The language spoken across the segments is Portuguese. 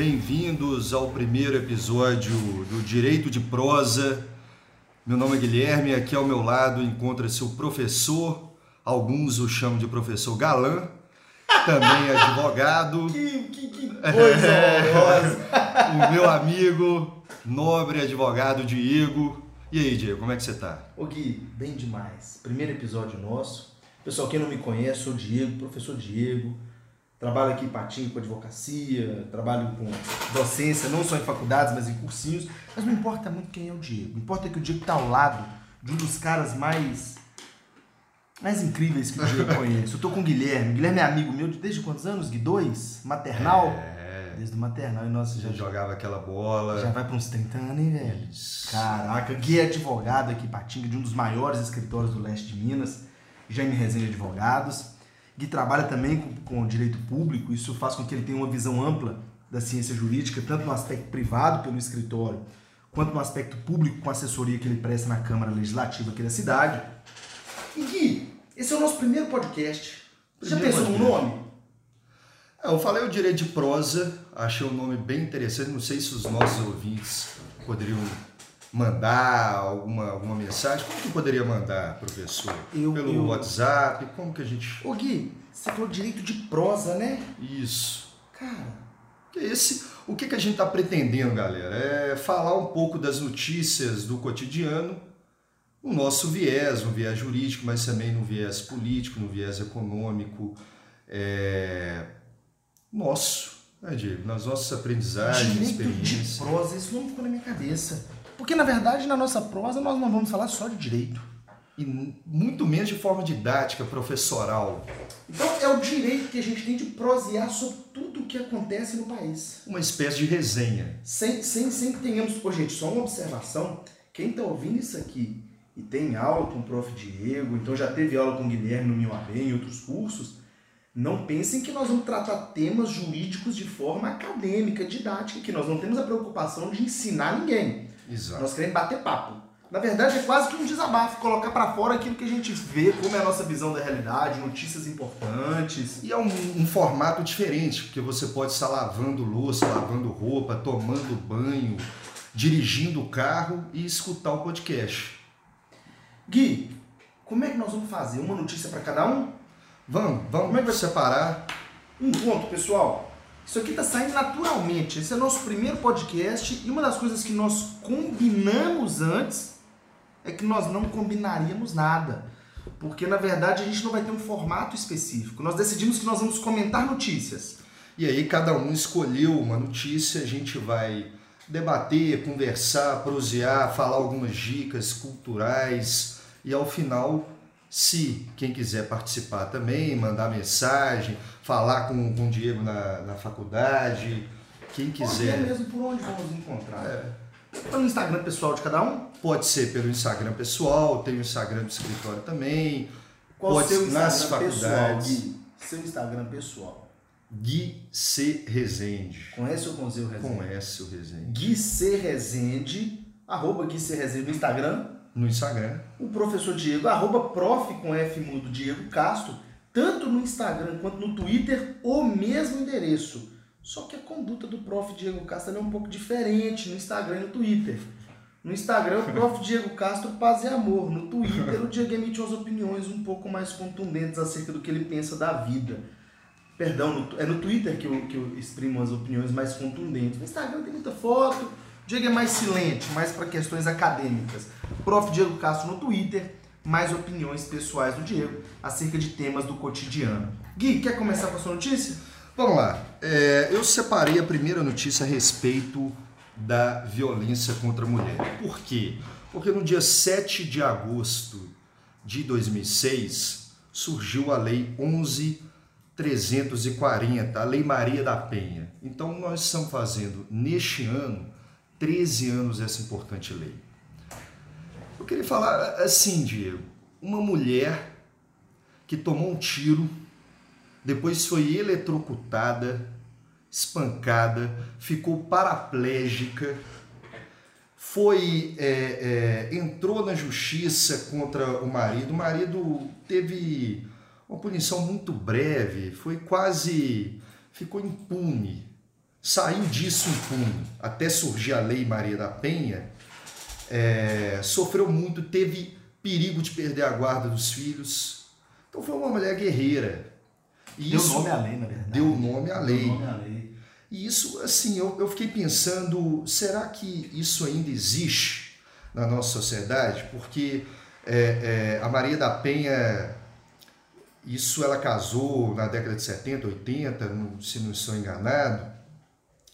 bem-vindos ao primeiro episódio do Direito de Prosa. Meu nome é Guilherme, aqui ao meu lado encontra-se o professor, alguns o chamam de professor Galã, também é advogado. Que, que, que coisa horrorosa! o meu amigo, nobre advogado Diego. E aí, Diego, como é que você tá? Ô Gui, bem demais. Primeiro episódio nosso. Pessoal, quem não me conhece, sou o Diego, professor Diego. Trabalho aqui em Patinho com advocacia, trabalho com docência, não só em faculdades, mas em cursinhos. Mas não importa muito quem é o Diego. Importa que o Diego está ao lado de um dos caras mais mais incríveis que o Diego conhece. Eu tô com o Guilherme. O Guilherme é amigo meu desde quantos anos? Gui? Dois? Maternal? É, Desde o maternal. E nossa, você já, jogava aquela bola. já vai para uns 30 anos, hein, velho? Isso. Caraca, Gui é advogado aqui em Patinga, de um dos maiores escritórios do leste de Minas, Jaime Resenha Advogados. Gui trabalha também com, com direito público, isso faz com que ele tenha uma visão ampla da ciência jurídica, tanto no aspecto privado pelo escritório, quanto no aspecto público com a assessoria que ele presta na Câmara Legislativa aqui da cidade. E Gui, esse é o nosso primeiro podcast. Você já Primeiro pensou no nome? É, eu falei o direito de prosa, achei o nome bem interessante. Não sei se os nossos ouvintes poderiam mandar alguma, alguma mensagem. Como que poderia mandar, professor? Eu- Pelo eu- WhatsApp? Como que a gente. Ô Gui, você falou direito de prosa, né? Isso. Cara, Esse, o que, que a gente está pretendendo, galera? É falar um pouco das notícias do cotidiano, no nosso viés, no viés jurídico, mas também no viés político, no viés econômico, é, nosso, né, Diego? Nas nossas aprendizagens, direito de experiências. prosa, isso não ficou na minha cabeça. Porque, na verdade, na nossa prosa, nós não vamos falar só de direito. E muito menos de forma didática, professoral. Então, é o direito que a gente tem de prosear sobre tudo o que acontece no país. Uma espécie de resenha. Sem, sem, sem que tenhamos... Pô, gente, só uma observação. Quem tá ouvindo isso aqui e tem aula com o prof. Diego, então já teve aula com o Guilherme no MIUAB em outros cursos, não pensem que nós vamos tratar temas jurídicos de forma acadêmica, didática, que nós não temos a preocupação de ensinar ninguém. Exato. Nós queremos bater papo. Na verdade, é quase que um desabafo, colocar pra fora aquilo que a gente vê, como é a nossa visão da realidade, notícias importantes. E é um, um formato diferente, porque você pode estar lavando louça, lavando roupa, tomando banho, dirigindo o carro e escutar o podcast. Gui, como é que nós vamos fazer? Uma notícia pra cada um? Vamos, Como é que vai- vamos separar. Um ponto, pessoal. Isso aqui tá saindo naturalmente. Esse é nosso primeiro podcast e uma das coisas que nós combinamos antes é que nós não combinaríamos nada. Porque na verdade a gente não vai ter um formato específico. Nós decidimos que nós vamos comentar notícias. E aí cada um escolheu uma notícia, a gente vai debater, conversar, prosear, falar algumas dicas culturais e ao final, se quem quiser participar também, mandar mensagem, falar com, com o Diego na, na faculdade, quem Ou quiser. mesmo por onde vamos encontrar. É. No Instagram pessoal de cada um? Pode ser pelo Instagram pessoal, tem o Instagram do escritório também. Qual Pode o seu nas Instagram pessoal, faculdades. Gui? Seu Instagram pessoal. Gui C. Rezende. Com S ou com Z o Rezende? Com S o Rezende. Gui C. Rezende, arroba Gui C. Rezende no Instagram. No Instagram. O professor Diego, arroba prof com F mudo Diego Castro, tanto no Instagram quanto no Twitter, o mesmo endereço. Só que a conduta do prof Diego Castro é um pouco diferente no Instagram e no Twitter. No Instagram, o prof Diego Castro paz e amor. No Twitter, o Diego emite umas opiniões um pouco mais contundentes acerca do que ele pensa da vida. Perdão, no- é no Twitter que eu, que eu exprimo as opiniões mais contundentes. No Instagram tem muita foto, Diego é mais silente, mais para questões acadêmicas. Prof. Diego Castro no Twitter, mais opiniões pessoais do Diego acerca de temas do cotidiano. Gui, quer começar com a sua notícia? Vamos lá. É, eu separei a primeira notícia a respeito da violência contra a mulher. Por quê? Porque no dia 7 de agosto de 2006 surgiu a Lei 11.340, a Lei Maria da Penha. Então nós estamos fazendo neste ano 13 anos essa importante lei. Eu queria falar assim, Diego, uma mulher que tomou um tiro depois foi eletrocutada, espancada, ficou paraplégica, foi é, é, entrou na justiça contra o marido. O marido teve uma punição muito breve, foi quase ficou impune. Saiu disso em tudo, até surgir a Lei Maria da Penha, é, sofreu muito, teve perigo de perder a guarda dos filhos. Então foi uma mulher guerreira. E deu isso nome à lei, na verdade. Deu nome à lei. Nome à lei. E isso, assim, eu, eu fiquei pensando, será que isso ainda existe na nossa sociedade? Porque é, é, a Maria da Penha, isso ela casou na década de 70, 80, se não estou enganado.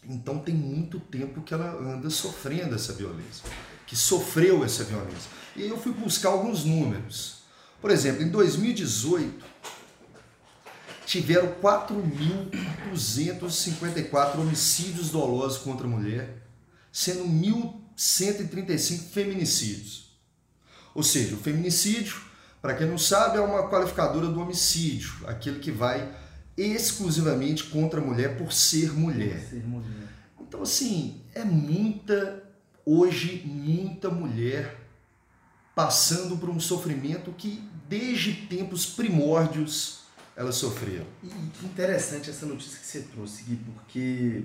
Então tem muito tempo que ela anda sofrendo essa violência, que sofreu essa violência. E eu fui buscar alguns números. Por exemplo, em 2018, tiveram 4.254 homicídios dolosos contra a mulher, sendo 1.135 feminicídios. Ou seja, o feminicídio, para quem não sabe, é uma qualificadora do homicídio, aquele que vai exclusivamente contra a mulher por ser mulher. Por ser mulher. Então, assim, é muita, hoje, muita mulher passando por um sofrimento que desde tempos primórdios elas sofreram. E interessante essa notícia que você trouxe, Gui, porque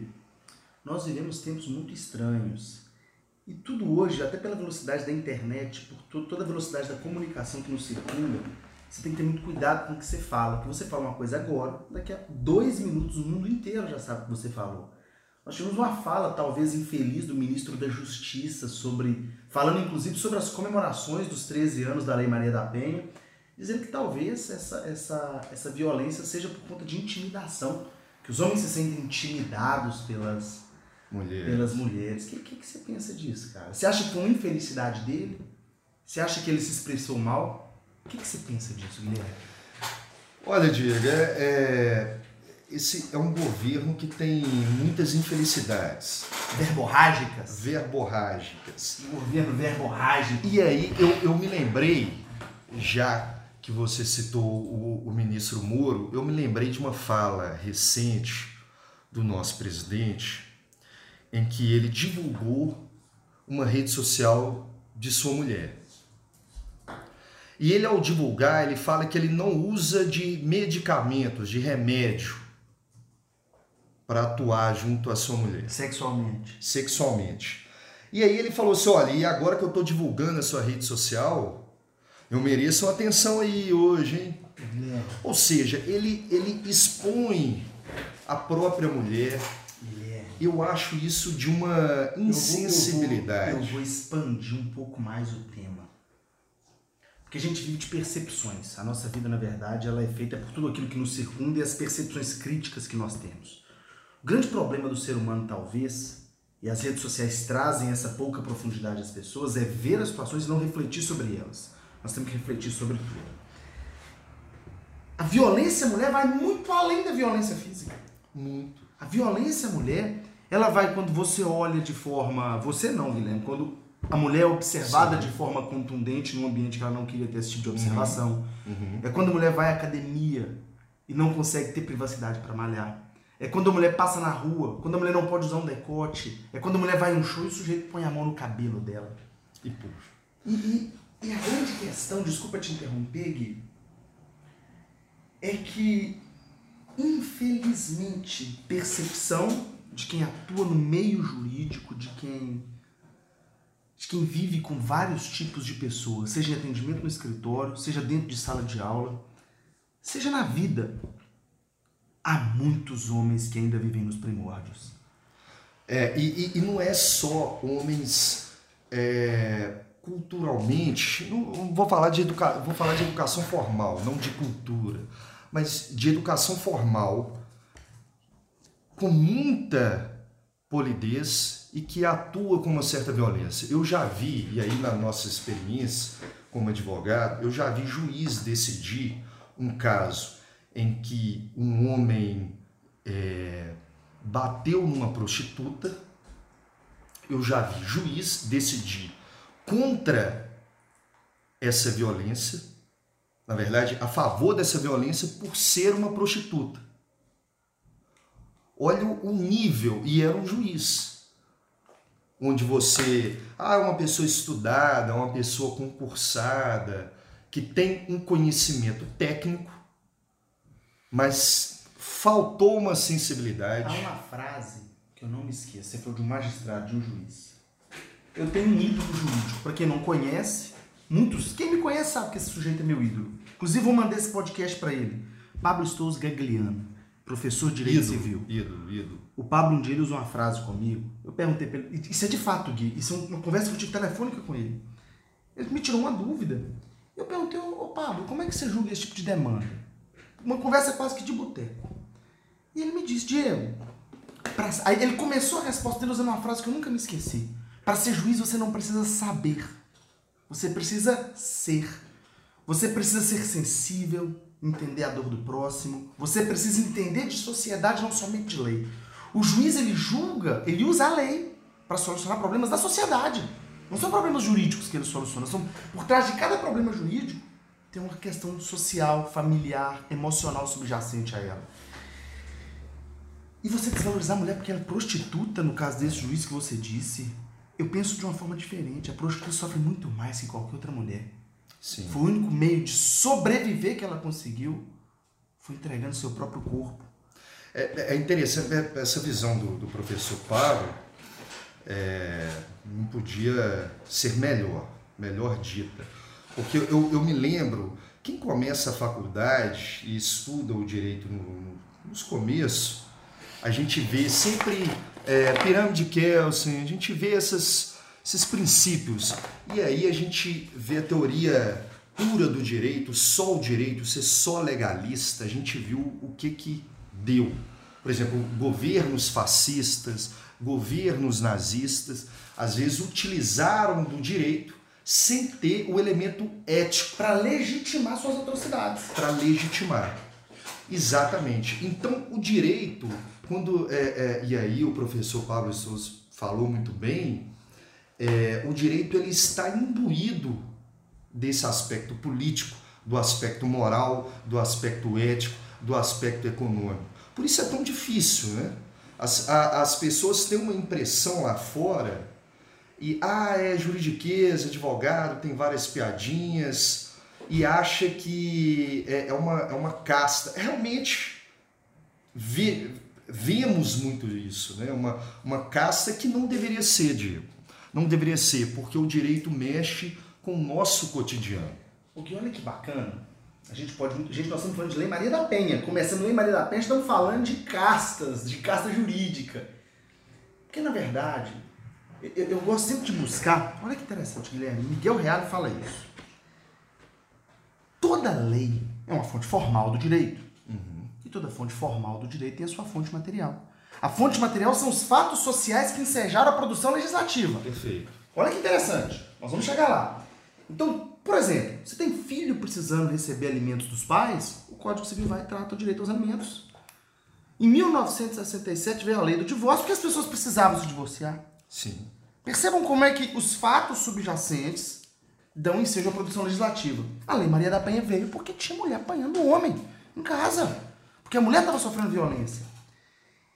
nós vivemos tempos muito estranhos. E tudo hoje, até pela velocidade da internet, por toda a velocidade da comunicação que nos circula, você tem que ter muito cuidado com o que você fala. Porque você fala uma coisa agora, daqui a dois minutos o mundo inteiro já sabe o que você falou. Nós tivemos uma fala, talvez infeliz, do ministro da Justiça sobre, falando inclusive sobre as comemorações dos 13 anos da Lei Maria da Penha, dizendo que talvez essa, essa, essa violência seja por conta de intimidação, que os homens se sentem intimidados pelas mulheres. Pelas mulheres. O que, que, que você pensa disso, cara? Você acha que foi uma infelicidade dele? Você acha que ele se expressou mal? O que, que você pensa disso, Guilherme? Olha, Diego, é, é esse é um governo que tem muitas infelicidades. Verborrágicas? Verborrágicas. Um governo verborrágico. E aí eu, eu me lembrei, já que você citou o, o ministro Moro, eu me lembrei de uma fala recente do nosso presidente, em que ele divulgou uma rede social de sua mulher. E ele, ao divulgar, ele fala que ele não usa de medicamentos, de remédio, para atuar junto à sua mulher. Sexualmente. Sexualmente. E aí ele falou assim: olha, e agora que eu estou divulgando a sua rede social, eu mereço uma atenção aí hoje, hein? É. Ou seja, ele, ele expõe a própria mulher. É. Eu acho isso de uma insensibilidade. Eu vou, eu vou, eu vou expandir um pouco mais o tema. Porque a gente vive de percepções. A nossa vida, na verdade, ela é feita por tudo aquilo que nos circunda e as percepções críticas que nós temos. O grande problema do ser humano, talvez, e as redes sociais trazem essa pouca profundidade às pessoas, é ver as situações e não refletir sobre elas. Nós temos que refletir sobre tudo. A violência mulher vai muito além da violência física. Muito. A violência mulher, ela vai quando você olha de forma. Você não, Guilherme, quando a mulher é observada Sim. de forma contundente num ambiente que ela não queria ter esse tipo de observação. Uhum. Uhum. É quando a mulher vai à academia e não consegue ter privacidade para malhar. É quando a mulher passa na rua, quando a mulher não pode usar um decote, é quando a mulher vai em um show e o sujeito põe a mão no cabelo dela. E puxa. E, e, e a grande questão, desculpa te interromper, Gui, é que, infelizmente, percepção de quem atua no meio jurídico, de quem de quem vive com vários tipos de pessoas, seja em atendimento no escritório, seja dentro de sala de aula, seja na vida, há muitos homens que ainda vivem nos primórdios. É, e, e, não é só homens é, culturalmente, não, vou falar de educa, vou falar de educação formal, não de cultura, mas de educação formal com muita polidez e que atua com uma certa violência. Eu já vi, e aí na nossa experiência como advogado, eu já vi juiz decidir um caso em que um homem é, bateu numa prostituta, eu já vi juiz decidir contra essa violência, na verdade, a favor dessa violência por ser uma prostituta. Olha o nível, e era um juiz, onde você, ah, é uma pessoa estudada, uma pessoa concursada, que tem um conhecimento técnico, mas faltou uma sensibilidade. Há uma frase que eu não me esqueça, você falou de um magistrado, de um juiz. Eu tenho um ídolo jurídico. Para quem não conhece, muitos, quem me conhece sabe que esse sujeito é meu ídolo. Inclusive, vou mandar esse podcast para ele. Pablo Stous Gagliano, professor de Direito ídolo, Civil. Ídolo, ídolo. O Pablo um dia ele usou uma frase comigo. Eu perguntei para ele. Isso é de fato, Gui. Isso é uma conversa que eu tive telefônica com ele. Ele me tirou uma dúvida. Eu perguntei, ô Pablo, como é que você julga esse tipo de demanda? Uma conversa quase que de boteco. E ele me disse, Diego. Pra... Aí ele começou a resposta dele usando uma frase que eu nunca me esqueci. Para ser juiz, você não precisa saber. Você precisa ser. Você precisa ser sensível, entender a dor do próximo. Você precisa entender de sociedade, não somente de lei. O juiz, ele julga, ele usa a lei para solucionar problemas da sociedade. Não são problemas jurídicos que ele soluciona. São, por trás de cada problema jurídico, tem uma questão social, familiar, emocional subjacente a ela. E você desvalorizar a mulher porque ela é prostituta, no caso desse juiz que você disse, eu penso de uma forma diferente. A prostituta sofre muito mais que qualquer outra mulher. Sim. Foi o único meio de sobreviver que ela conseguiu. Foi entregando seu próprio corpo. É, é interessante é, essa visão do, do professor Paro. É, não podia ser melhor, melhor dita. Porque eu, eu me lembro, quem começa a faculdade e estuda o direito no, no, nos começos, a gente vê sempre é, pirâmide Kelsen, a gente vê essas, esses princípios. E aí a gente vê a teoria pura do direito, só o direito, ser só legalista, a gente viu o que que deu. Por exemplo, governos fascistas, governos nazistas, às vezes utilizaram do direito sem ter o elemento ético. Para legitimar suas atrocidades. Para legitimar. Exatamente. Então, o direito quando é, é, e aí o professor Pablo Souza falou muito bem, é, o direito ele está imbuído desse aspecto político, do aspecto moral, do aspecto ético, do aspecto econômico. Por isso é tão difícil, né? As, a, as pessoas têm uma impressão lá fora e ah, é juridiqueza, advogado, tem várias piadinhas e acha que é, é uma, é uma casta. Realmente, vi, vemos muito isso, né? uma, uma casta que não deveria ser, Diego. Não deveria ser, porque o direito mexe com o nosso cotidiano. O que olha que bacana, a gente pode. Gente, nós estamos falando de Lei Maria da Penha. Começando Lei Maria da Penha, estamos falando de castas, de casta jurídica. Porque, na verdade, eu, eu gosto sempre de buscar. Olha que interessante, Guilherme. Miguel Reale fala isso. Toda lei é uma fonte formal do direito toda fonte formal do direito tem a sua fonte material. A fonte material são os fatos sociais que ensejaram a produção legislativa. Perfeito. Olha que interessante. Nós vamos chegar lá. Então, por exemplo, se tem filho precisando receber alimentos dos pais, o Código Civil vai e trata o direito aos alimentos. Em 1967 veio a lei do divórcio porque as pessoas precisavam se divorciar. Sim. Percebam como é que os fatos subjacentes dão ensejo à produção legislativa. A Lei Maria da Penha veio porque tinha mulher apanhando o homem em casa. Porque a mulher estava sofrendo violência.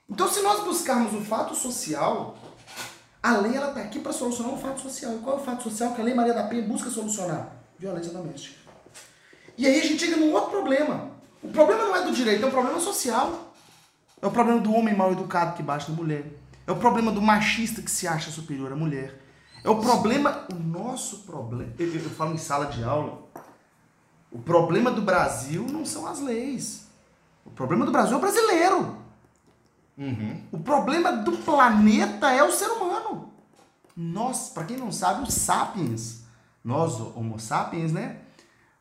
Então, se nós buscarmos o fato social, a lei ela está aqui para solucionar o fato social. E qual é o fato social que a Lei Maria da Penha busca solucionar? Violência doméstica. E aí a gente chega num outro problema. O problema não é do direito, é um problema social. É o problema do homem mal educado que bate na mulher. É o problema do machista que se acha superior à mulher. É o problema, o nosso problema. Eu, eu, eu falo em sala de aula. O problema do Brasil não são as leis. O problema do Brasil é o brasileiro. Uhum. O problema do planeta é o ser humano. Nós, para quem não sabe, os sapiens, nós, Homo sapiens, né?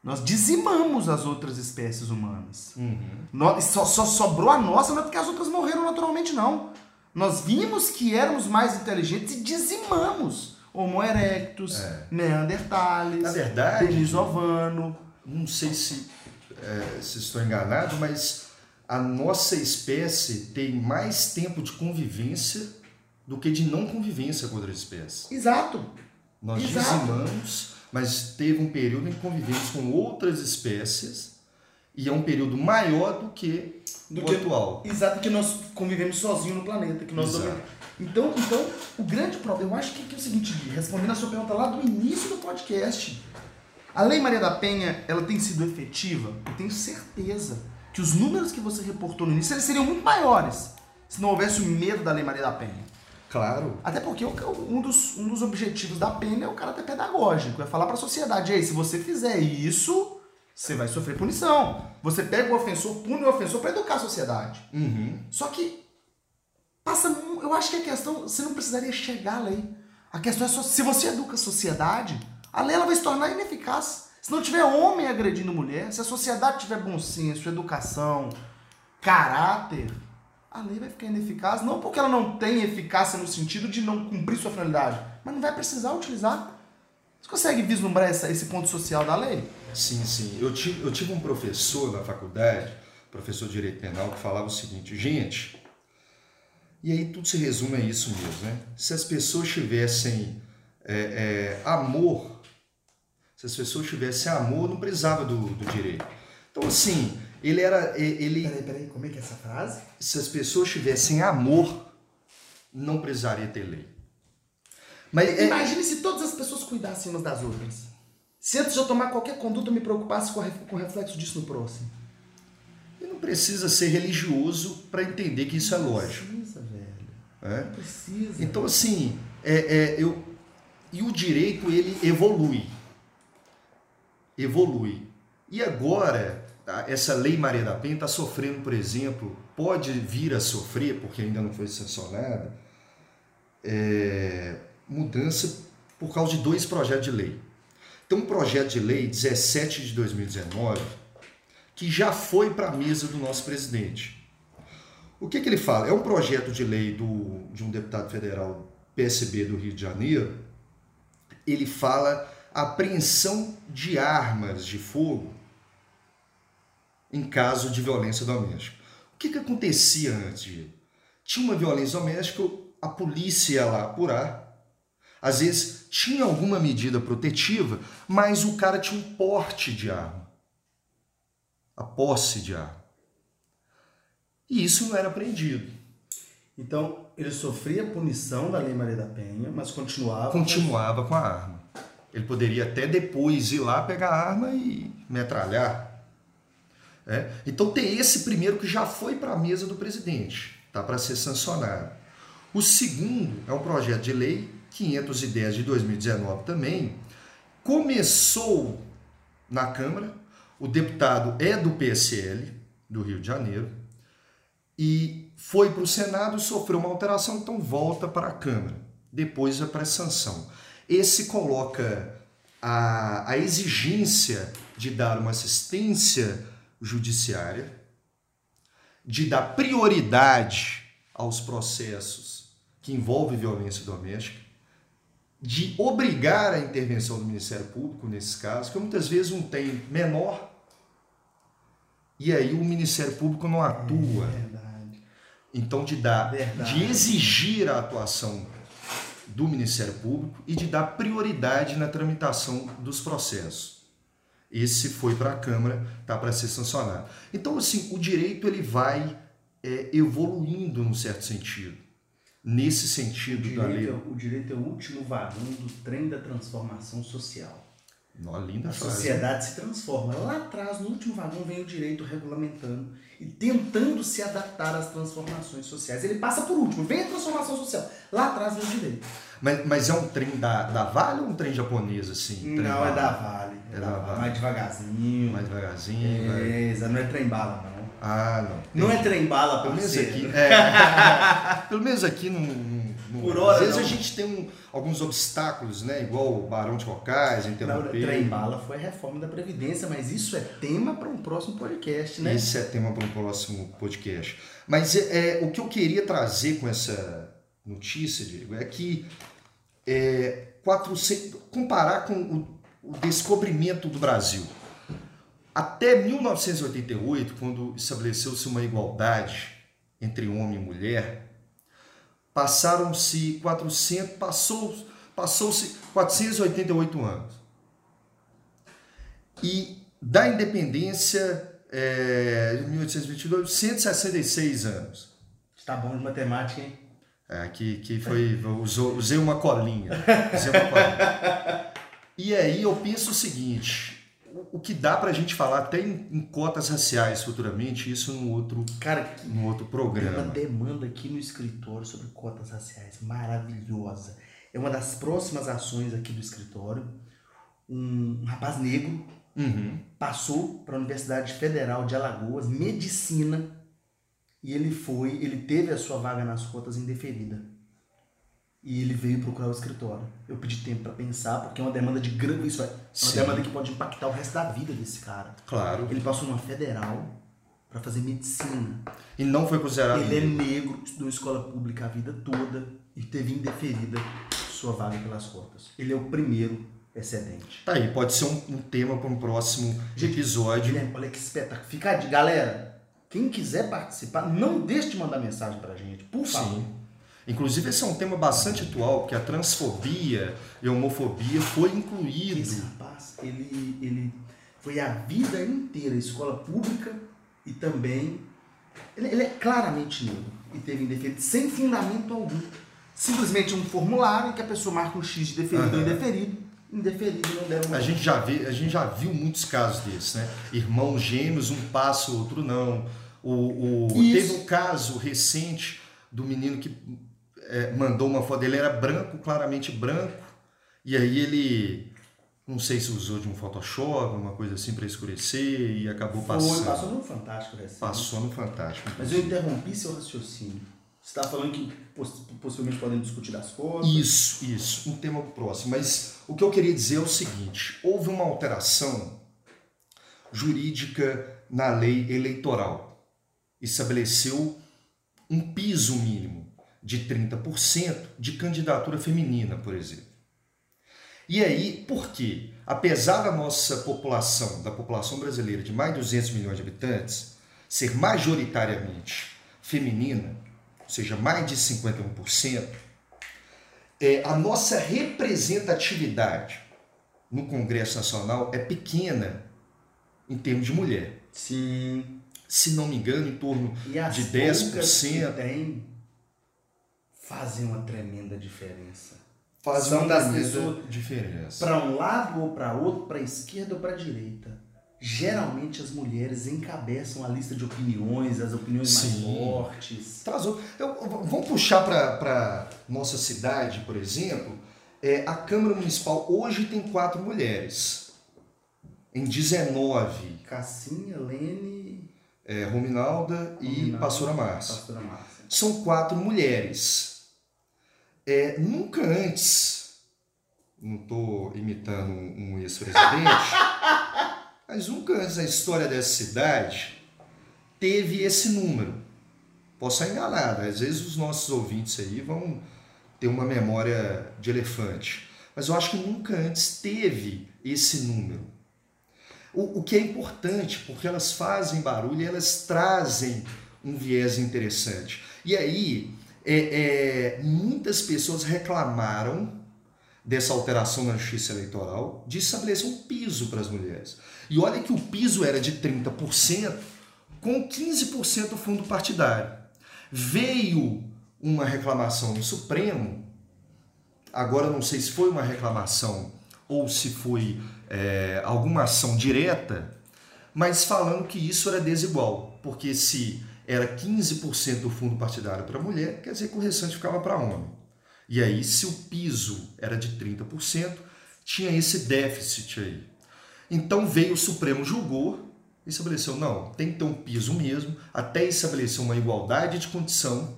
Nós dizimamos as outras espécies humanas. Uhum. Nós, só, só sobrou a nossa, não é porque as outras morreram naturalmente, não. Nós vimos que éramos mais inteligentes e dizimamos. Homo erectus, É. Neandertales, Na verdade- Denisovano. Não sei se, é, se estou enganado, mas a nossa espécie tem mais tempo de convivência do que de não convivência com outras espécies. Exato. Nós Exato. dizimamos, mas teve um período em que convivemos com outras espécies e é um período maior do que Do o que- atual. Exato, que nós convivemos sozinhos no planeta, que nós. Então, então, o grande problema, eu acho que, é o seguinte, Gui, respondendo a sua pergunta lá do início do podcast, a Lei Maria da Penha, ela tem sido efetiva? Eu tenho certeza que os números que você reportou no início, eles seriam muito maiores se não houvesse o medo da Lei Maria da Penha. Claro. Até porque um dos, um dos objetivos da pena é o caráter pedagógico, é falar para a sociedade, ei, se você fizer isso, você vai sofrer punição. Você pega o ofensor, pune o ofensor para educar a sociedade. Uhum. Só que passa, eu acho que a questão, você não precisaria chegar à lei. A questão é só, se você educa a sociedade, a lei ela vai se tornar ineficaz. Se não tiver homem agredindo mulher, se a sociedade tiver bom senso, educação, caráter, a lei vai ficar ineficaz. Não porque ela não tem eficácia no sentido de não cumprir sua finalidade, mas não vai precisar utilizar. Você consegue vislumbrar essa, esse ponto social da lei? Sim, sim. Eu tive, eu tive um professor na faculdade, professor de Direito Penal, que falava o seguinte, gente, e aí tudo se resume a isso mesmo, né? Se as pessoas tivessem é, é, amor, se as pessoas tivessem amor, não precisava do, do direito. Então, assim, ele era. Ele, peraí, peraí, como é que é essa frase? Se as pessoas tivessem amor, não precisaria ter lei. Mas é Imagine é... se todas as pessoas cuidassem umas das outras. Se antes de eu tomar qualquer conduta eu me preocupasse com, o reflexo disso no próximo. E não precisa ser religioso para entender que isso é lógico. Não precisa, velho. É? Não precisa. Então, assim, é, é, eu, e o direito ele evolui. Evolui. E agora, essa lei Maria da Penha está sofrendo, por exemplo, pode vir a sofrer, porque ainda não foi sancionada, é, mudança por causa de dois projetos de lei. Tem um projeto de lei 17 de 2019 que já foi para a mesa do nosso presidente. O que, que ele fala? É um projeto de lei do, de um deputado federal PSB do Rio de Janeiro. Ele fala apreensão de armas de fogo em caso de violência doméstica. O que, que acontecia antes Tinha uma violência doméstica, a polícia ia lá apurar. Às vezes tinha alguma medida protetiva, mas o cara tinha um porte de arma. A posse de arma. E isso não era apreendido. Então, ele sofria punição da Lei Maria da Penha, mas continuava. Continuava com a arma. Ele poderia até depois ir lá pegar a arma e metralhar. É? Então tem esse primeiro que já foi para a mesa do presidente, tá para ser sancionado. O segundo é um projeto de lei 510 de 2019 também, começou na Câmara, o deputado é do PSL do Rio de Janeiro e foi para o Senado, sofreu uma alteração, então volta para a Câmara. Depois é para sanção. Esse coloca a, a exigência de dar uma assistência judiciária, de dar prioridade aos processos que envolvem violência doméstica, de obrigar a intervenção do Ministério Público nesses casos, que muitas vezes um tem menor e aí o Ministério Público não atua. É então de dar, verdade. de exigir a atuação do Ministério Público e de dar prioridade na tramitação dos processos. Esse foi para a Câmara, tá para ser sancionado. Então, assim, o direito ele vai é, evoluindo num certo sentido. Nesse sentido da lei. É, o direito é o último vagão do trem da transformação social. Uma linda a frase. sociedade se transforma. Lá atrás, no último vagão, vem o direito regulamentando e tentando se adaptar às transformações sociais. Ele passa por último, vem a transformação social. Lá atrás vem o direito. Mas, mas é um trem da, da Vale ou um trem japonês, assim? Não, é da Vale. É, é da, da vale. Mais devagarzinho. Mais devagarzinho. É, vai... não é trem bala, não. Ah, não. Não é trem bala, pelo menos aqui. É, pelo menos aqui não. Por hora, Às vezes não. a gente tem um, alguns obstáculos, né? Igual o Barão de Cocais, interromper. Não, trem bala foi a reforma da Previdência, mas isso é tema para um próximo podcast, né? Isso é tema para um próximo podcast. Mas é, é, o que eu queria trazer com essa notícia, Diego, é que é, 400, comparar com o, o descobrimento do Brasil. Até 1988, quando estabeleceu-se uma igualdade entre homem e mulher, passaram-se 400, passou, passou-se 488 anos. E da independência, é, 1822, 166 anos. Está bom de matemática, hein? É, que, que foi. Usou, usei uma colinha. Usei uma colinha. E aí eu penso o seguinte: o que dá pra gente falar até em, em cotas raciais futuramente, isso num outro, Cara, que num outro Tem uma programa. demanda aqui no escritório sobre cotas raciais maravilhosa. É uma das próximas ações aqui do escritório. Um rapaz negro Uhum. passou para a Universidade Federal de Alagoas, medicina, e ele foi, ele teve a sua vaga nas cotas indeferida. E ele veio procurar o escritório. Eu pedi tempo para pensar, porque é uma demanda de grande. Isso é, uma Sim. demanda que pode impactar o resto da vida desse cara. Claro. Ele passou numa federal para fazer medicina. E não foi considerado. Ele é negro, estudou escola pública a vida toda e teve indeferida sua vaga pelas cotas. Ele é o primeiro excedente. Tá aí, pode ser um, um tema para um próximo episódio. Guilherme, olha que espetáculo. Fica de galera, quem quiser participar, não deixe de mandar mensagem pra gente, por favor. Sim. Inclusive, esse é um tema bastante atual, porque a transfobia e a homofobia foi Esse incluído. rapaz, ele, ele foi a vida inteira escola pública e também. Ele, ele é claramente negro e teve indeferido sem fundamento algum. Simplesmente um formulário em que a pessoa marca um X de deferido ou indeferido, indeferido e não deram A gente, já vê, a gente já viu muitos casos desses, né? Irmãos gêmeos, um passa, outro não. O, o- teve um caso recente do menino que é, mandou uma foto, ele era branco, claramente branco, e aí ele, não sei se usou de um Photoshop, uma coisa assim para escurecer, e acabou Foi, passando. passou no Fantástico recente. Passou no Fantástico. Mas eu interrompi seu raciocínio. Você está falando que poss- possivelmente podem discutir das cotas. Isso, isso, um tema próximo. Mas o que eu queria dizer é o seguinte: houve uma alteração jurídica na lei eleitoral. Estabeleceu um piso mínimo de 30% de candidatura feminina, por exemplo. E aí, por quê? Apesar da nossa população, da população brasileira de mais de 200 milhões de habitantes, ser majoritariamente feminina, ou seja, mais de 51%, é, a nossa representatividade no Congresso Nacional é pequena em termos de mulher. Sim. Se não me engano, em torno de poucas 10% que tem fazem uma tremenda diferença. faz São uma das pessoas- diferença. Para um lado ou para outro, para esquerda ou para direita. Geralmente as mulheres encabeçam a lista de opiniões, as opiniões Sim. mais fortes. Traz outro. Eu- vamos puxar para nossa cidade, por exemplo. É, a Câmara Municipal hoje tem quatro mulheres. Em 19, Cassinha, Lene, é, Rominalda e Rominalda, Pastora Márcia. Pastora Márcia. São quatro mulheres. É, nunca antes, não estou imitando um, ex-presidente, mas nunca antes na história dessa cidade teve esse número. Posso estar enganado, às vezes os nossos ouvintes aí vão ter uma memória de elefante. Mas eu acho que nunca antes teve esse número. O, o que é importante, porque elas fazem barulho e elas trazem um viés interessante. E aí, é, é, muitas pessoas reclamaram dessa alteração na justiça eleitoral de estabelecer um piso para as mulheres. E olha que o piso era de 30%, com 15% fundo partidário. Veio uma reclamação no Supremo, agora não sei se foi uma reclamação ou se foi é, alguma ação direta, mas falando que isso era desigual, porque se era 15% do fundo partidário para mulher, quer dizer que o restante ficava para homem. E aí, se o piso era de 30%, tinha esse déficit aí. Então veio o Supremo, julgou e estabeleceu, não, tem que ter um piso mesmo, até estabelecer uma igualdade de condição.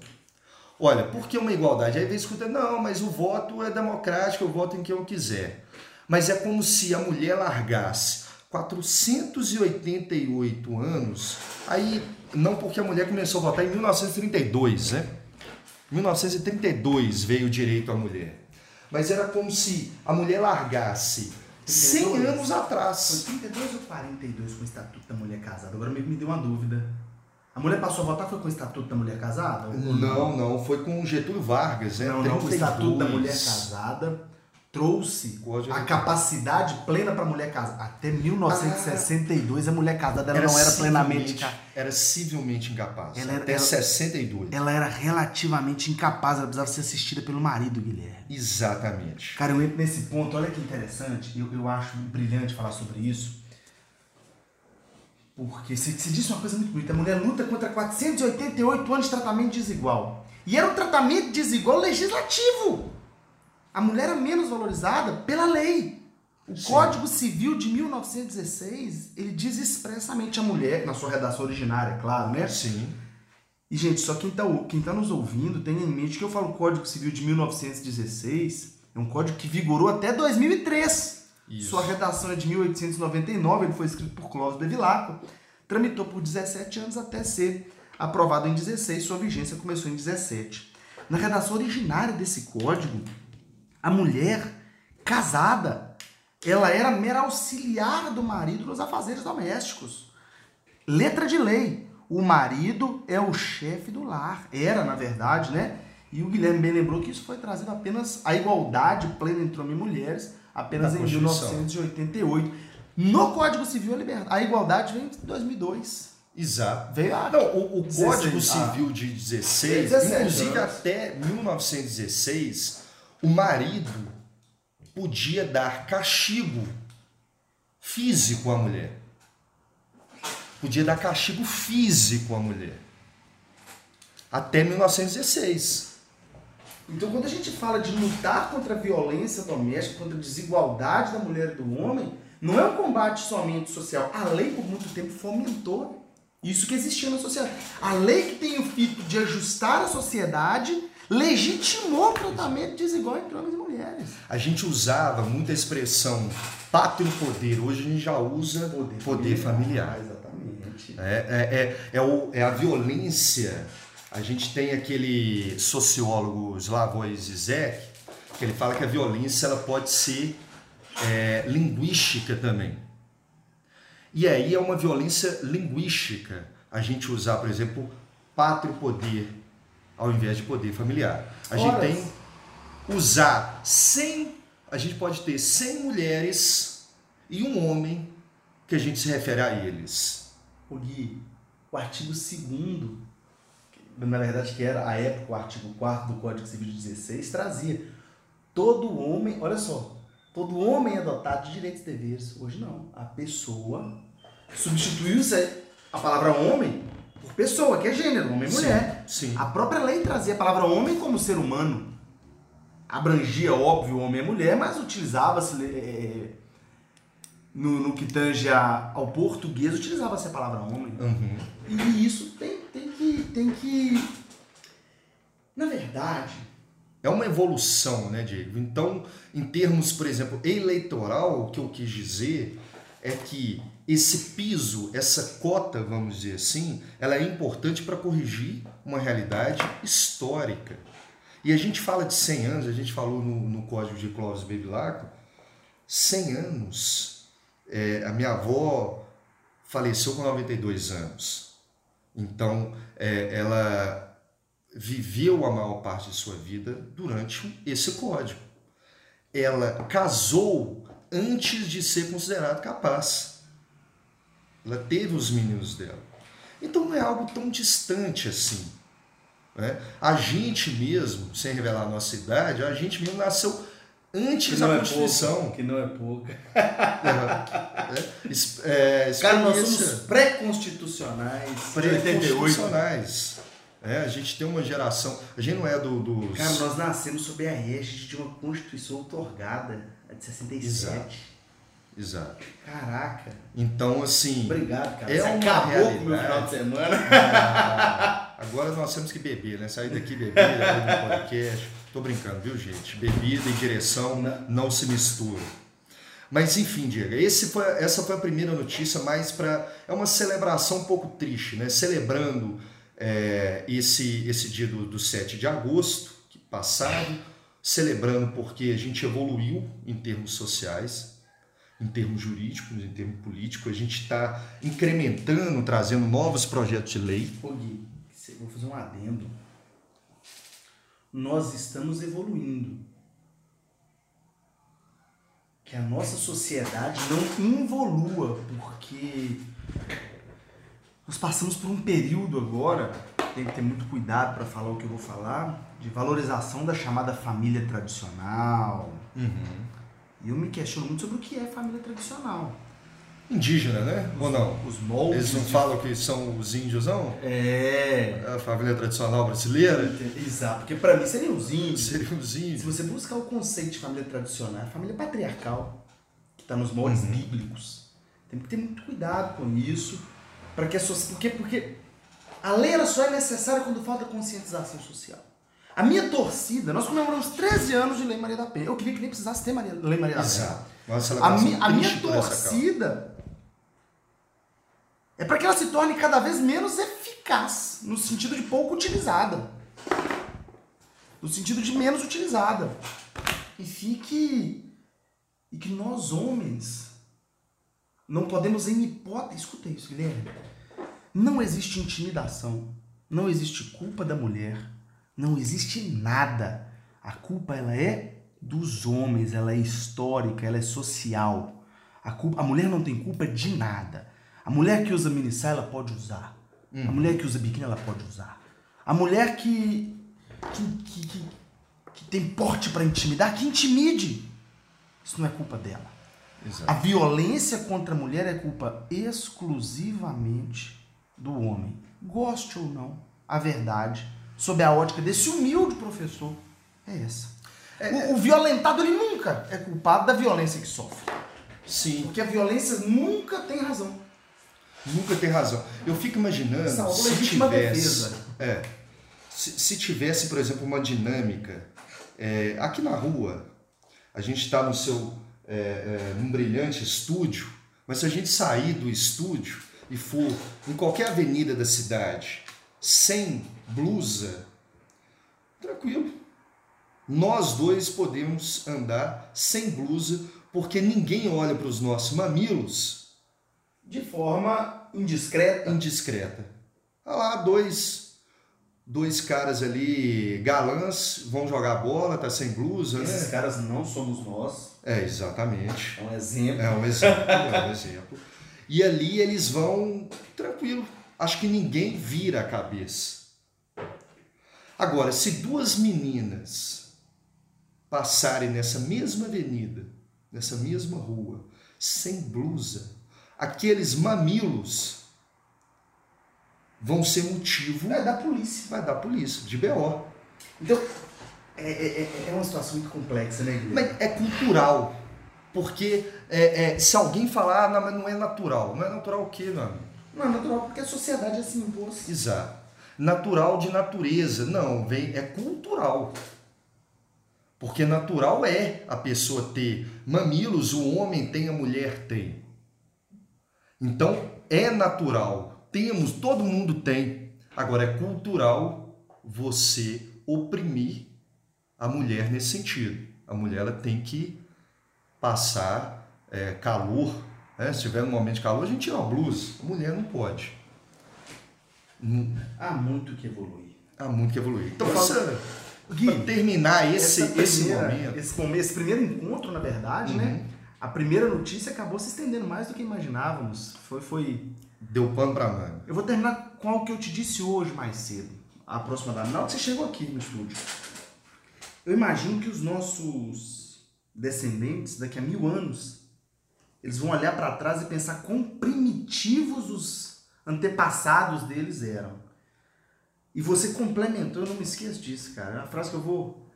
Olha, por que uma igualdade? Aí vem escuta, não, mas o voto é democrático, eu voto em quem eu quiser. Mas é como se a mulher largasse 488 anos, aí, não porque a mulher começou a votar em 1932, né? 1932 veio o direito à mulher. Mas era como se a mulher largasse 100 32? anos atrás. Foi 32 ou 42 com o Estatuto da Mulher Casada? Agora me, me deu uma dúvida. A mulher passou a votar foi com o Estatuto da Mulher Casada? Não, não, foi com Getúlio Vargas, né? Não, não, o 32. Estatuto da Mulher Casada trouxe Código a Eleitoral. capacidade plena para a mulher casada. Até 1962 a mulher casada ela não era plenamente Era civilmente incapaz. Ela era- até ela- 62. Ela era relativamente incapaz, ela precisava ser assistida pelo marido, Guilherme. Exatamente. Cara, eu entro nesse ponto, olha que interessante, eu, eu acho brilhante falar sobre isso. Porque se, se disse uma coisa muito bonita, a mulher luta contra 488 anos de tratamento desigual. E era um tratamento desigual legislativo. A mulher era menos valorizada pela lei. O Sim. Código Civil de 1916, ele diz expressamente a mulher, na sua redação originária, é claro, né? Sim. E, gente, só quem está quem tá nos ouvindo tenha em mente que eu falo Código Civil de 1916, é um código que vigorou até 2003. Isso. Sua redação é de 1899, ele foi escrito por Clóvis Bevilacqua, tramitou por 17 anos até ser aprovado em 16, sua vigência começou em 17. Na redação originária desse código, a mulher casada, ela era mera auxiliar do marido nos afazeres domésticos. Letra de lei. O marido é o chefe do lar. Era, na verdade, né? E o Guilherme bem lembrou que isso foi trazido apenas a igualdade plena entre homens e mulheres apenas em 1988. No Código Civil a, a igualdade vem em 2002. Exato. Veio a... Não, o, o Código Civil de 16, 17 inclusive anos. até 1916, o marido podia dar castigo físico à mulher. Podia dar castigo físico à mulher. Até 1916. Então, quando a gente fala de lutar contra a violência doméstica, contra a desigualdade da mulher e do homem, não é um combate somente social. A lei, por muito tempo, fomentou isso que existia na sociedade. A lei que tem o fito de ajustar a sociedade legitimou o tratamento desigual entre homens e mulheres. A gente usava muita expressão pátrio poder, hoje a gente já usa poder, poder familiar. familiar. Exatamente. É, é, é, é, o, é a violência. A gente tem aquele sociólogo Slavoj Zizek, que ele fala que a violência ela pode ser é, linguística também. E aí é uma violência linguística a gente usar, por exemplo, pátrio poder ao invés de poder familiar. A Horas. gente tem usar 100, a gente pode ter 100 mulheres e um homem que a gente se refere a eles. O Gui, o artigo 2 na verdade que era a época o artigo 4 do Código Civil de 16 trazia todo homem, olha só, todo homem é dotado de direitos e deveres. Hoje não. A pessoa substituiu-se a palavra homem por pessoa, que é gênero, homem e mulher. Sim. A própria lei trazia a palavra homem como ser humano. Abrangia, óbvio, homem e mulher, mas utilizava-se é, no, no, que tange a, ao português, utilizava-se a palavra homem. Uhum. E isso tem, tem, que, tem que. Na verdade. É uma evolução, né, Diego? Então, em termos, por exemplo, eleitoral, o que eu quis dizer é que esse piso, essa cota, vamos dizer assim, ela é importante para corrigir uma realidade histórica. E a gente fala de 100 anos, a gente falou no, no Código de Clóvis Bevilacqua, 100 anos. É, a minha avó faleceu com 92 anos. Então, é, ela viveu a maior parte de sua vida durante esse código. Ela casou antes de ser considerada capaz. Ela teve os meninos dela. Então não é algo tão distante assim. Né? A gente mesmo, sem revelar a nossa idade, a gente mesmo nasceu antes da é Constituição. que não é pouca. É, é, é, Cara, nós somos pré-constitucionais. Pré-constitucionais. É, a gente tem uma geração. A gente não é do. Dos... Cara, nós nascemos sob a égide de uma Constituição otorgada, de 67. Exato. Exato. Caraca. Então, assim. Obrigado, cara. É Você uma acabou realidade. com o meu final de semana. Ah, agora nós temos que beber, né? Sair daqui beber, do podcast. Tô brincando, viu, gente? Bebida e direção não, não se misturam. Mas enfim, Diego, esse foi, essa foi a primeira notícia, mas para é uma celebração um pouco triste, né? Celebrando é, esse, esse dia do, do 7 de agosto passado, celebrando porque a gente evoluiu em termos sociais, em termos jurídicos, em termos políticos, a gente está incrementando, trazendo novos projetos de lei. Ô Gui, vou fazer um adendo. Nós estamos evoluindo. Que a nossa sociedade não involua, porque nós passamos por um período agora, tem que ter muito cuidado para falar o que eu vou falar, de valorização da chamada família tradicional. Uhum e eu me questiono muito sobre o que é família tradicional. indígena, né? Ou não? Os moldes. Eles não de- falam que são os índios, não? É. A família tradicional brasileira? Exato, porque pra mim seriam os índios. Seriam os Se índios. você buscar o conceito de família tradicional, família patriarcal, que está nos moldes Uhum. bíblicos, tem que ter muito cuidado com isso, para que a sociedade. Porque, porque a lei ela só é necessária quando falta conscientização social. A minha torcida, nós comemoramos 13 anos de Lei Maria da Penha. Eu queria que nem precisasse ter Maria, Lei Maria da Penha. Uma A, mi, a minha causa. torcida é para que ela se torne cada vez menos eficaz, no sentido de pouco utilizada. No sentido de menos utilizada. E fique. E que nós, homens, não podemos, em hipótese. Escuta isso, Guilherme. Não existe intimidação. Não existe culpa da mulher. Não existe nada. A culpa ela é dos homens, ela é histórica, ela é social. A, culpa, a mulher não tem culpa de nada. A mulher que usa mini saia, ela pode usar. A mulher que usa biquíni, ela pode usar. A mulher que que, que, que, que tem porte para intimidar, que intimide. Isso não é culpa dela. Exato. A violência contra a mulher é culpa exclusivamente do homem. Goste ou não, a verdade, sob a ótica desse humilde professor, é essa. O, o violentado ele nunca é culpado da violência que sofre. Sim, Porque a violência nunca tem razão. nunca tem razão. Eu fico imaginando é se tivesse, é, se, se tivesse, por exemplo, uma dinâmica é, aqui na rua, a gente está no seu é, é, num brilhante estúdio, mas se a gente sair do estúdio e for em qualquer avenida da cidade sem blusa, tranquilo. Nós dois podemos andar sem blusa porque ninguém olha para os nossos mamilos De forma indiscreta. indiscreta. Olha lá, dois, dois caras ali, galãs, vão jogar bola, tá sem blusa, Esses né? caras não somos nós. É, exatamente. É um exemplo. É um exemplo, é um exemplo. E ali eles vão tranquilo. Acho que ninguém vira a cabeça. Agora, se duas meninas passarem nessa mesma avenida, nessa mesma rua, sem blusa, aqueles mamilos vão ser motivo É da polícia. vai dar polícia, de BO. Então, é, é, é uma situação muito complexa, né, Guilherme? Mas é cultural. Porque é, é, se alguém falar, ah, não, mas não é natural. Não é natural o quê, amigo? Não é natural, porque a sociedade assim impôs. Exato. Natural de natureza. Não, vem, é cultural. Porque natural é a pessoa ter mamilos, o homem tem, a mulher tem. Então, é natural. Temos, todo mundo tem. Agora, é cultural você oprimir a mulher nesse sentido. A mulher ela tem que passar é, calor. Né? Se tiver um momento de calor, a gente tira uma blusa. A mulher não pode. Há muito que evoluir. Há muito que evoluir. Então, essa, Gui, para terminar esse, essa esse primeira- momento. Esse, esse primeiro encontro, na verdade, né? Uhum. A primeira notícia acabou se estendendo mais do que imaginávamos. Foi, foi. Deu pano pra manga. Eu vou terminar com algo que eu te disse hoje mais cedo, aproximadamente. Na hora que você chegou aqui no estúdio. Eu imagino que os nossos descendentes, daqui a mil anos, eles vão olhar para trás e pensar quão primitivos os antepassados deles eram. E você complementou, eu não me esqueço disso, cara. É uma frase que eu vou.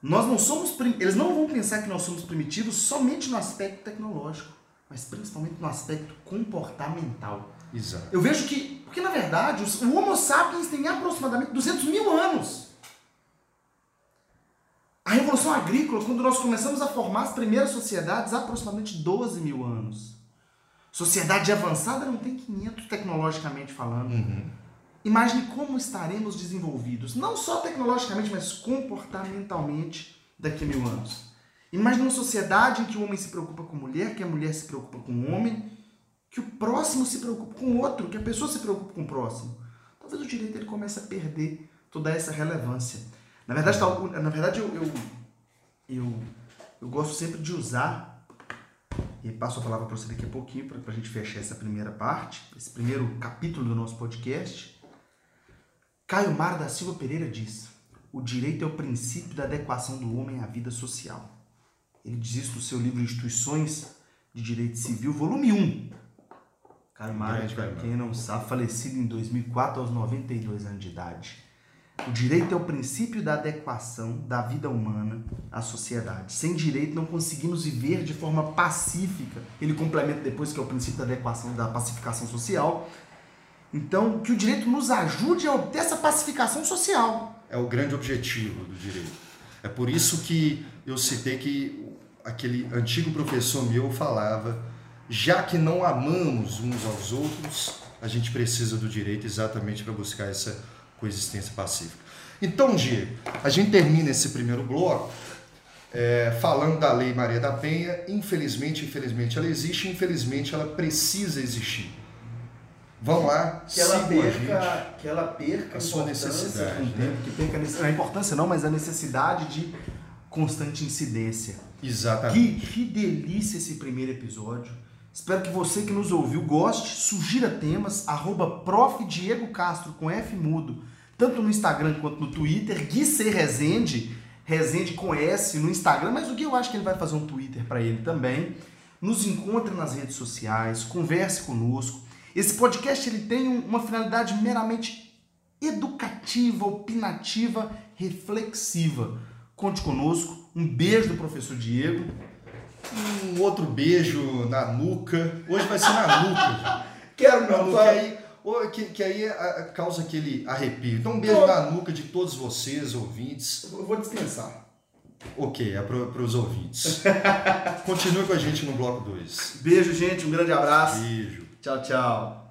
Nós não somos. Eles não vão pensar que nós somos primitivos somente no aspecto tecnológico, mas principalmente no aspecto comportamental. Exato. Eu vejo que. Porque na verdade, o Homo sapiens tem aproximadamente 200 mil anos. A Revolução Agrícola, quando nós começamos a formar as primeiras sociedades, há aproximadamente 12 mil anos. Sociedade avançada não tem 500 tecnologicamente falando. Uhum. Imagine como estaremos desenvolvidos, não só tecnologicamente, mas comportamentalmente daqui a mil anos. Imagine uma sociedade em que o homem se preocupa com a mulher, que a mulher se preocupa com o homem, que o próximo se preocupa com o outro, que a pessoa se preocupa com o próximo. Talvez o direito ele comece a perder toda essa relevância. Na verdade, tal- na verdade eu, eu, eu, eu gosto sempre de usar, e passo a palavra para você daqui a pouquinho, para a gente fechar essa primeira parte, esse primeiro capítulo do nosso podcast. Caio Mar da Silva Pereira diz: o direito é o princípio da adequação do homem à vida social. Ele diz isso no seu livro Instituições de Direito Civil, volume 1. Caio Grande para quem não sabe, falecido em 2004 aos 92 anos de idade. O direito é o princípio da adequação da vida humana à sociedade. Sem direito não conseguimos viver de forma pacífica. Ele complementa depois que é o princípio da adequação da pacificação social. Então, que o direito nos ajude a obter essa pacificação social. É o grande objetivo do direito. É por isso que eu citei que aquele antigo professor meu falava, já que não amamos uns aos outros, a gente precisa do direito exatamente para buscar essa coexistência pacífica. Então, Diego, a gente termina esse primeiro bloco é, falando da Lei Maria da Penha. Infelizmente, infelizmente ela existe, infelizmente ela precisa existir. Vamos lá, que ela perca, que ela perca a sua necessidade, com o né? tempo, que perca a a importância não, mas a necessidade de constante incidência. Exatamente. Que, que delícia esse primeiro episódio. Espero que você que nos ouviu goste, sugira temas, arroba prof. Diego Castro com F mudo, tanto no Instagram quanto no Twitter, Gui C. Rezende, Rezende com S no Instagram, mas o Gui eu acho que ele vai fazer um Twitter para ele também. Nos encontre nas redes sociais, converse conosco. Esse podcast ele tem um- uma finalidade meramente educativa, opinativa, reflexiva. Conte conosco. Um beijo do professor Diego. Um outro beijo na nuca. Hoje vai ser na nuca. Quero Na nuca, aí, que, que aí a- a- causa aquele arrepio. Então, um beijo Tô. na nuca de todos vocês, ouvintes. Eu vou dispensar. Ok, é para os ouvintes. Continue com a gente no bloco 2. Beijo, gente. Um grande abraço. Beijo. Tchau, tchau.